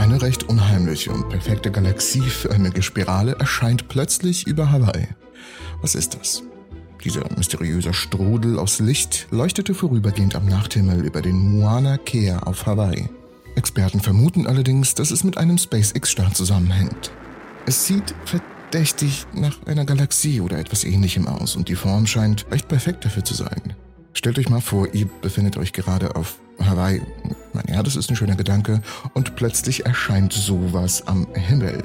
Eine recht unheimliche und perfekte galaxieförmige Spirale erscheint plötzlich über Hawaii. Was ist das? Dieser mysteriöse Strudel aus Licht leuchtete vorübergehend am Nachthimmel über den Moana Kea auf Hawaii. Experten vermuten allerdings, dass es mit einem SpaceX-Start zusammenhängt. Es sieht verdächtig nach einer Galaxie oder etwas ähnlichem aus und die Form scheint recht perfekt dafür zu sein. Stellt euch mal vor, ihr befindet euch gerade auf Hawaii. Ja, das ist ein schöner Gedanke. Und plötzlich erscheint sowas am Himmel.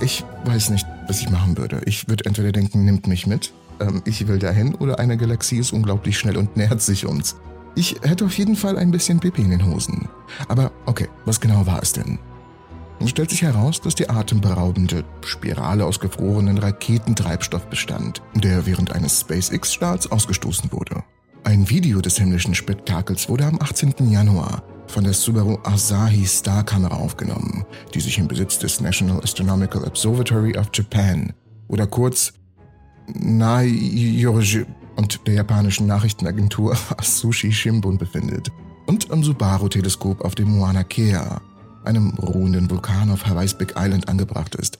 Ich weiß nicht, was ich machen würde. Ich würde entweder denken, nimmt mich mit, ähm, ich will dahin, oder eine Galaxie ist unglaublich schnell und nähert sich uns. Ich hätte auf jeden Fall ein bisschen Pipi in den Hosen. Aber okay, was genau war es denn? Es stellt sich heraus, dass die atemberaubende Spirale aus gefrorenen Raketentreibstoff bestand, der während eines SpaceX-Starts ausgestoßen wurde. Ein Video des himmlischen Spektakels wurde am 18. Januar von der Subaru Asahi Star-Kamera aufgenommen, die sich im Besitz des National Astronomical Observatory of Japan oder kurz NAIORJ und der japanischen Nachrichtenagentur Asushi Shimbun befindet und am Subaru-Teleskop auf dem Moana Kea, einem ruhenden Vulkan auf Hawaii's Big Island, angebracht ist.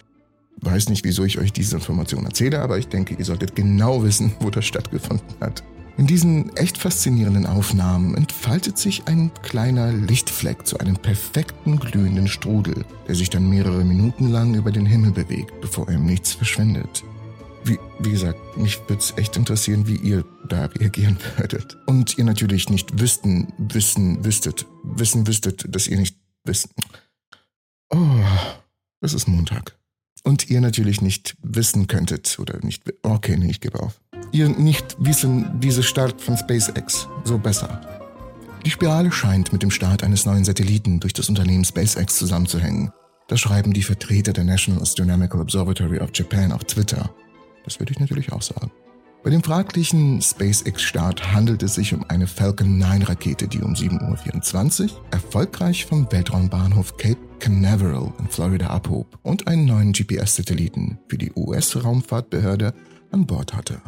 Weiß nicht, wieso ich euch diese Information erzähle, aber ich denke, ihr solltet genau wissen, wo das stattgefunden hat. In diesen echt faszinierenden Aufnahmen entfaltet sich ein kleiner Lichtfleck zu einem perfekten glühenden Strudel, der sich dann mehrere Minuten lang über den Himmel bewegt, bevor er im Nichts verschwindet. Wie, wie gesagt, mich würde es echt interessieren, wie ihr da reagieren würdet. Und ihr natürlich nicht wüssten, wissen, wüsstet, wissen wüsstet, dass ihr nicht wissen. Oh, es ist Montag. Und ihr natürlich nicht wissen könntet oder nicht. Okay, nee, ich gebe auf. Ihr nicht wissen, diese Start von SpaceX. So besser. Die Spirale scheint mit dem Start eines neuen Satelliten durch das Unternehmen SpaceX zusammenzuhängen. Das schreiben die Vertreter der National Astronomical Observatory of Japan auf Twitter. Das würde ich natürlich auch sagen. Bei dem fraglichen SpaceX-Start handelt es sich um eine Falcon 9 Rakete, die um 7.24 Uhr erfolgreich vom Weltraumbahnhof Cape Canaveral in Florida abhob und einen neuen GPS-Satelliten für die US-Raumfahrtbehörde an Bord hatte.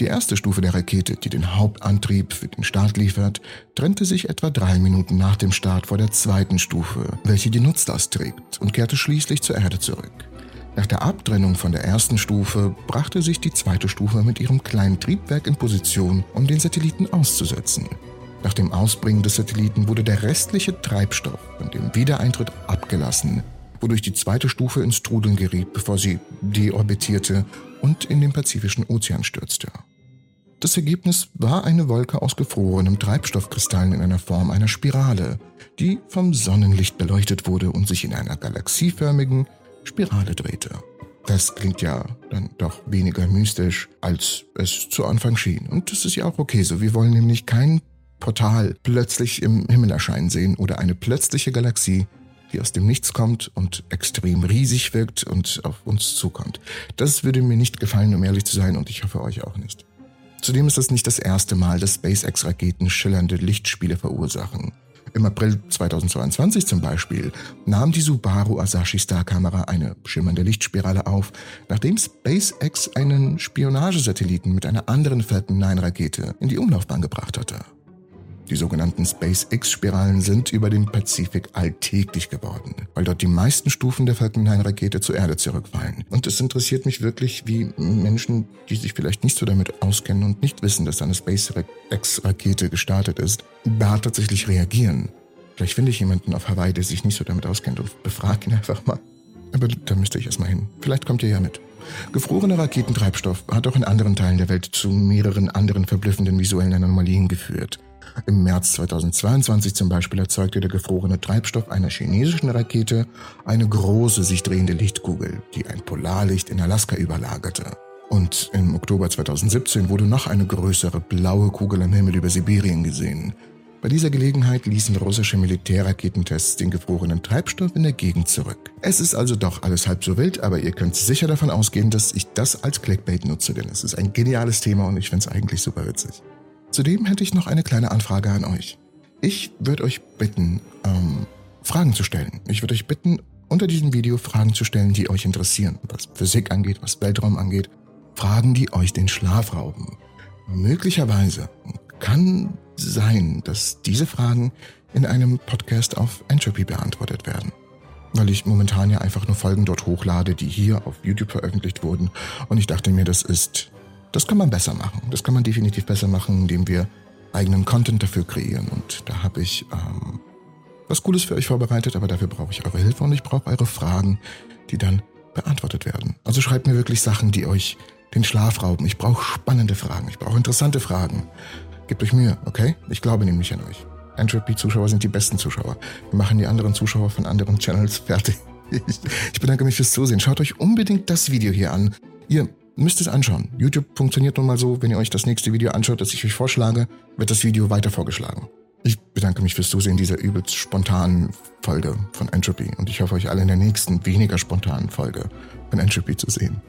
Die erste Stufe der Rakete, die den Hauptantrieb für den Start liefert, trennte sich etwa drei Minuten nach dem Start vor der zweiten Stufe, welche die Nutzlast trägt, und kehrte schließlich zur Erde zurück. Nach der Abtrennung von der ersten Stufe brachte sich die zweite Stufe mit ihrem kleinen Triebwerk in Position, um den Satelliten auszusetzen. Nach dem Ausbringen des Satelliten wurde der restliche Treibstoff und dem Wiedereintritt abgelassen, wodurch die zweite Stufe ins Trudeln geriet, bevor sie deorbitierte und in den Pazifischen Ozean stürzte. Das Ergebnis war eine Wolke aus gefrorenem Treibstoffkristallen in einer Form einer Spirale, die vom Sonnenlicht beleuchtet wurde und sich in einer galaxieförmigen, Spirale drehte. Das klingt ja dann doch weniger mystisch, als es zu Anfang schien. Und das ist ja auch okay so. Wir wollen nämlich kein Portal plötzlich im Himmel erscheinen sehen oder eine plötzliche Galaxie, die aus dem Nichts kommt und extrem riesig wirkt und auf uns zukommt. Das würde mir nicht gefallen, um ehrlich zu sein, und ich hoffe euch auch nicht. Zudem ist es nicht das erste Mal, dass SpaceX-Raketen schillernde Lichtspiele verursachen. Im April 2022 zum Beispiel nahm die Subaru Asahi Star-Kamera eine schimmernde Lichtspirale auf, nachdem SpaceX einen Spionagesatelliten mit einer anderen Falcon 9-Rakete in die Umlaufbahn gebracht hatte. Die sogenannten SpaceX-Spiralen sind über dem Pazifik alltäglich geworden, weil dort die meisten Stufen der Falcon 9-Rakete zur Erde zurückfallen. Und es interessiert mich wirklich, wie Menschen, die sich vielleicht nicht so damit auskennen und nicht wissen, dass eine SpaceX-Rakete gestartet ist, da tatsächlich reagieren. Vielleicht finde ich jemanden auf Hawaii, der sich nicht so damit auskennt und befrage ihn einfach mal. Aber da müsste ich erstmal hin. Vielleicht kommt ihr ja mit. Gefrorener Raketentreibstoff hat auch in anderen Teilen der Welt zu mehreren anderen verblüffenden visuellen Anomalien geführt. Im März 2022 zum Beispiel erzeugte der gefrorene Treibstoff einer chinesischen Rakete eine große sich drehende Lichtkugel, die ein Polarlicht in Alaska überlagerte. Und im Oktober 2017 wurde noch eine größere blaue Kugel am Himmel über Sibirien gesehen. Bei dieser Gelegenheit ließen russische Militärraketentests den gefrorenen Treibstoff in der Gegend zurück. Es ist also doch alles halb so wild, aber ihr könnt sicher davon ausgehen, dass ich das als Clickbait nutze, denn es ist ein geniales Thema und ich finde es eigentlich super witzig. Zudem hätte ich noch eine kleine Anfrage an euch. Ich würde euch bitten, ähm, Fragen zu stellen. Ich würde euch bitten, unter diesem Video Fragen zu stellen, die euch interessieren, was Physik angeht, was Weltraum angeht. Fragen, die euch den Schlaf rauben. Möglicherweise kann sein, dass diese Fragen in einem Podcast auf Entropy beantwortet werden. weil ich momentan ja einfach nur Folgen dort hochlade, die hier auf YouTube veröffentlicht wurden. Und ich dachte mir, das ist, das kann man besser machen. Das kann man definitiv besser machen, indem wir eigenen Content dafür kreieren. Und da habe ich ähm, was Cooles für euch vorbereitet, aber dafür brauche ich eure Hilfe und ich brauche eure Fragen, die dann beantwortet werden. Also schreibt mir wirklich Sachen, die euch den Schlaf rauben. Ich brauche spannende Fragen, ich brauche interessante Fragen. Gebt euch Mühe, okay? Ich glaube nämlich an euch. Entropy-Zuschauer sind die besten Zuschauer. Wir machen die anderen Zuschauer von anderen Channels fertig. Ich bedanke mich fürs Zusehen. Schaut euch unbedingt das Video hier an. Ihr müsst es anschauen. YouTube funktioniert nun mal so, wenn ihr euch das nächste Video anschaut, das ich euch vorschlage, wird das Video weiter vorgeschlagen. Ich bedanke mich fürs Zusehen dieser übelst spontanen Folge von Entropy und ich hoffe euch alle in der nächsten, weniger spontanen Folge von Entropy zu sehen.